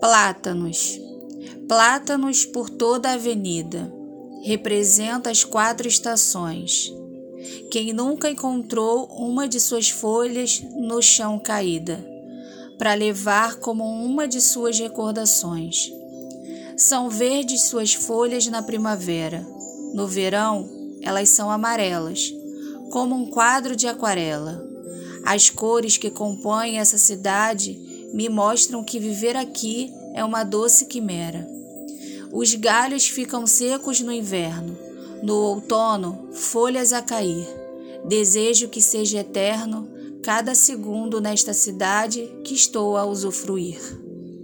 Plátanos. Plátanos por toda a avenida. Representa as quatro estações. Quem nunca encontrou uma de suas folhas no chão caída, para levar como uma de suas recordações. São verdes suas folhas na primavera. No verão, elas são amarelas, como um quadro de aquarela. As cores que compõem essa cidade me mostram que viver aqui é uma doce quimera. Os galhos ficam secos no inverno, no outono, folhas a cair. Desejo que seja eterno cada segundo nesta cidade que estou a usufruir.